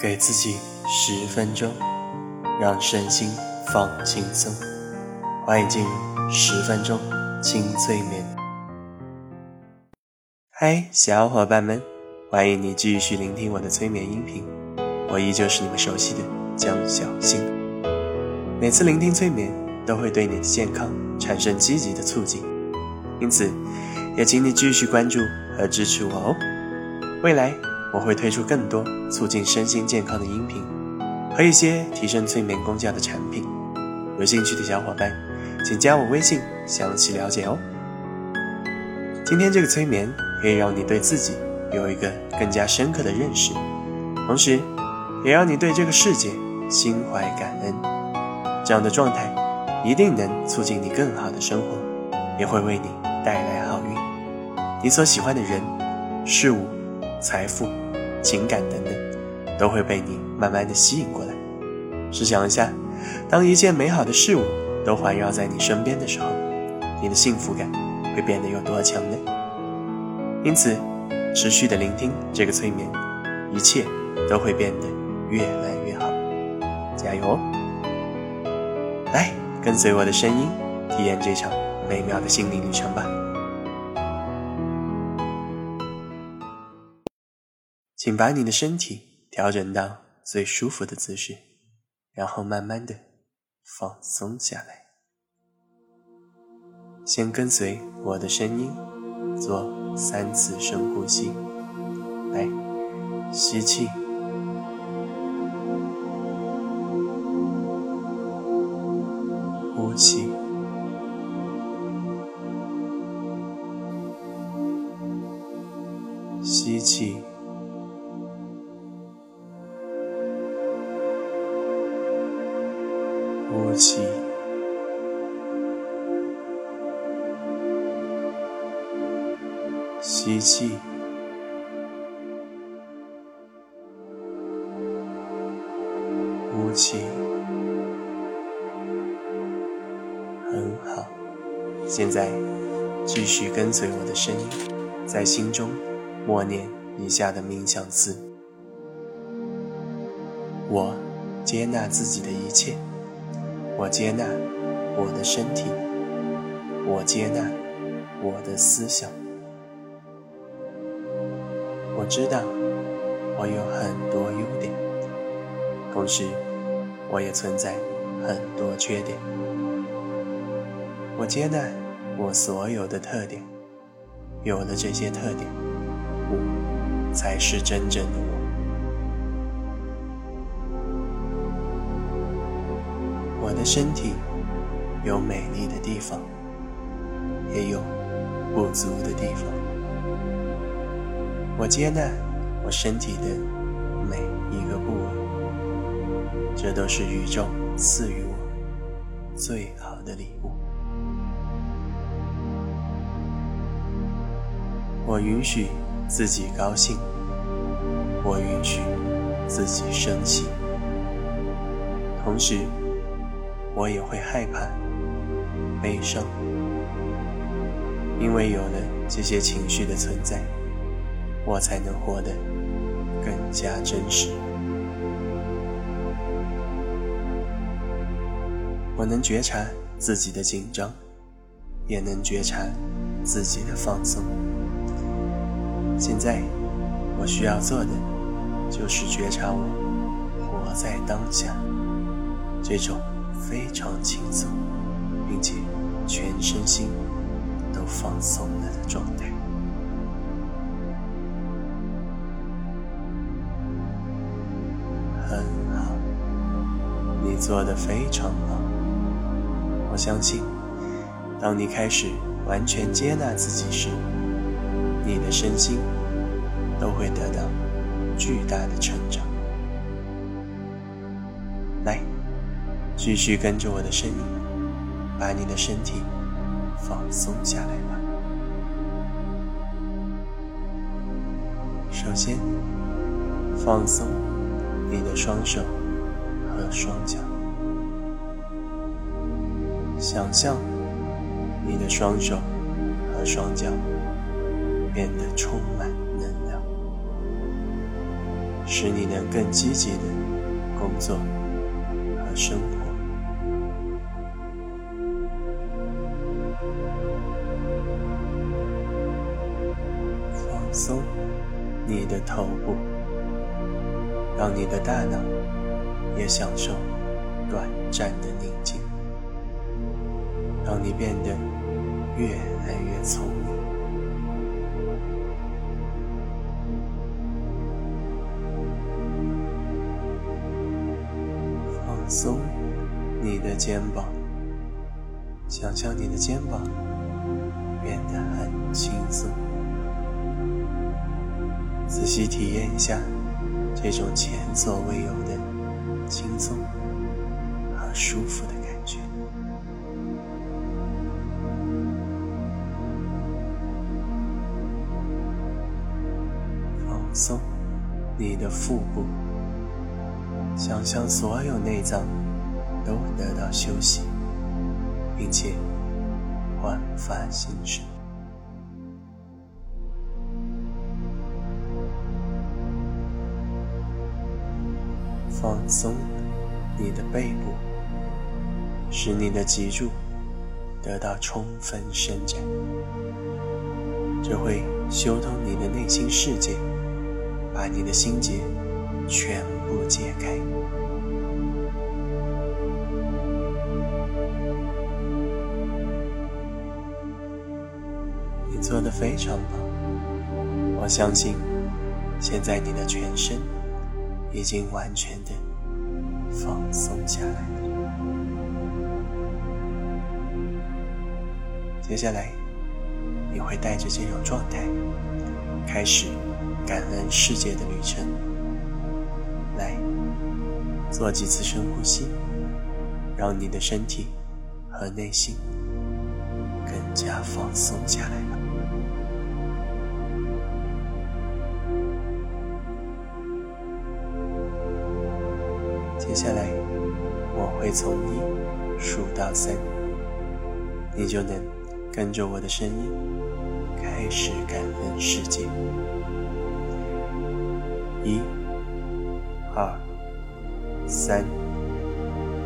给自己十分钟，让身心放轻松。欢迎进入十分钟轻催眠。嗨，小伙伴们，欢迎你继续聆听我的催眠音频。我依旧是你们熟悉的江小新。每次聆听催眠，都会对你的健康产生积极的促进，因此也请你继续关注和支持我哦。未来。我会推出更多促进身心健康的音频和一些提升催眠功效的产品，有兴趣的小伙伴，请加我微信详细了解哦。今天这个催眠可以让你对自己有一个更加深刻的认识，同时也让你对这个世界心怀感恩。这样的状态一定能促进你更好的生活，也会为你带来好运。你所喜欢的人、事物。财富、情感等等，都会被你慢慢的吸引过来。试想一下，当一件美好的事物都环绕在你身边的时候，你的幸福感会变得有多强呢？因此，持续的聆听这个催眠，一切都会变得越来越好。加油哦！来，跟随我的声音，体验这场美妙的心灵旅程吧。请把你的身体调整到最舒服的姿势，然后慢慢的放松下来。先跟随我的声音做三次深呼吸，来，吸气，呼气，吸气。吸，吸气，呼气，很好。现在继续跟随我的声音，在心中默念以下的冥想词：我接纳自己的一切。我接纳我的身体，我接纳我的思想。我知道我有很多优点，同时我也存在很多缺点。我接纳我所有的特点，有了这些特点，我才是真正的我。我的身体有美丽的地方，也有不足的地方。我接纳我身体的每一个部位，这都是宇宙赐予我最好的礼物。我允许自己高兴，我允许自己生气，同时。我也会害怕、悲伤，因为有了这些情绪的存在，我才能活得更加真实。我能觉察自己的紧张，也能觉察自己的放松。现在，我需要做的就是觉察我活在当下这种。非常轻松，并且全身心都放松了的状态，很好，你做的非常好。我相信，当你开始完全接纳自己时，你的身心都会得到巨大的成长。继续跟着我的声音，把你的身体放松下来吧。首先，放松你的双手和双脚，想象你的双手和双脚变得充满能量，使你能更积极的工作和生活。松你的头部，让你的大脑也享受短暂的宁静，让你变得越来越聪明。放松你的肩膀，想象你的肩膀变得很轻松。仔细体验一下这种前所未有的轻松和舒服的感觉。放松你的腹部，想象所有内脏都得到休息，并且焕发新生。放松你的背部，使你的脊柱得到充分伸展，这会修通你的内心世界，把你的心结全部解开。你做的非常棒，我相信现在你的全身。已经完全的放松下来了。接下来，你会带着这种状态，开始感恩世界的旅程。来，做几次深呼吸，让你的身体和内心更加放松下来吧。接下来，我会从一数到三，你就能跟着我的声音开始感恩世界。一、二、三，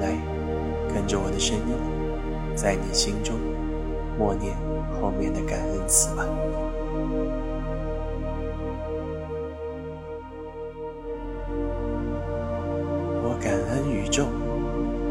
来，跟着我的声音，在你心中默念后面的感恩词吧。宇宙，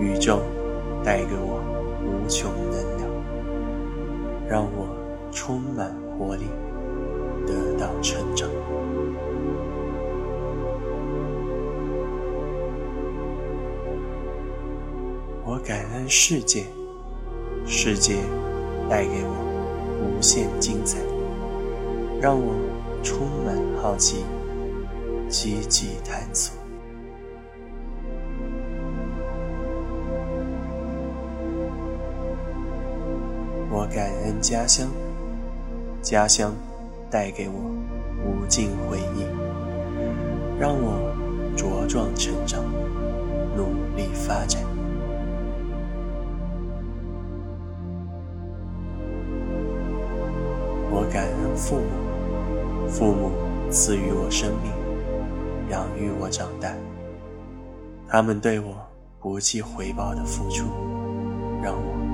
宇宙带给我无穷能量，让我充满活力，得到成长。我感恩世界，世界带给我无限精彩，让我充满好奇，积极探索。我感恩家乡，家乡带给我无尽回忆，让我茁壮成长，努力发展。我感恩父母，父母赐予我生命，养育我长大，他们对我不计回报的付出，让我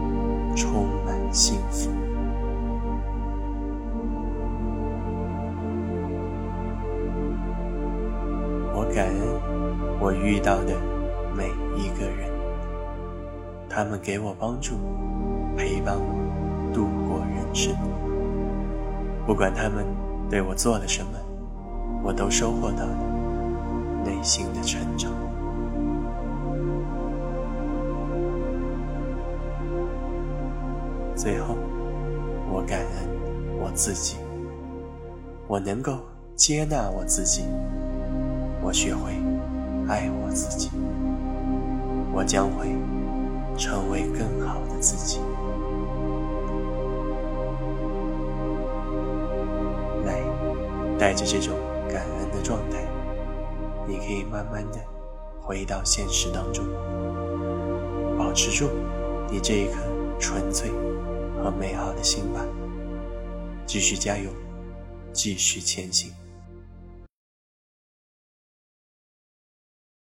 充满。幸福。我感恩我遇到的每一个人，他们给我帮助，陪伴我度过人生。不管他们对我做了什么，我都收获到了内心的成长。最后，我感恩我自己，我能够接纳我自己，我学会爱我自己，我将会成为更好的自己。来，带着这种感恩的状态，你可以慢慢的回到现实当中，保持住你这一颗纯粹。和美好的心吧，继续加油，继续前行。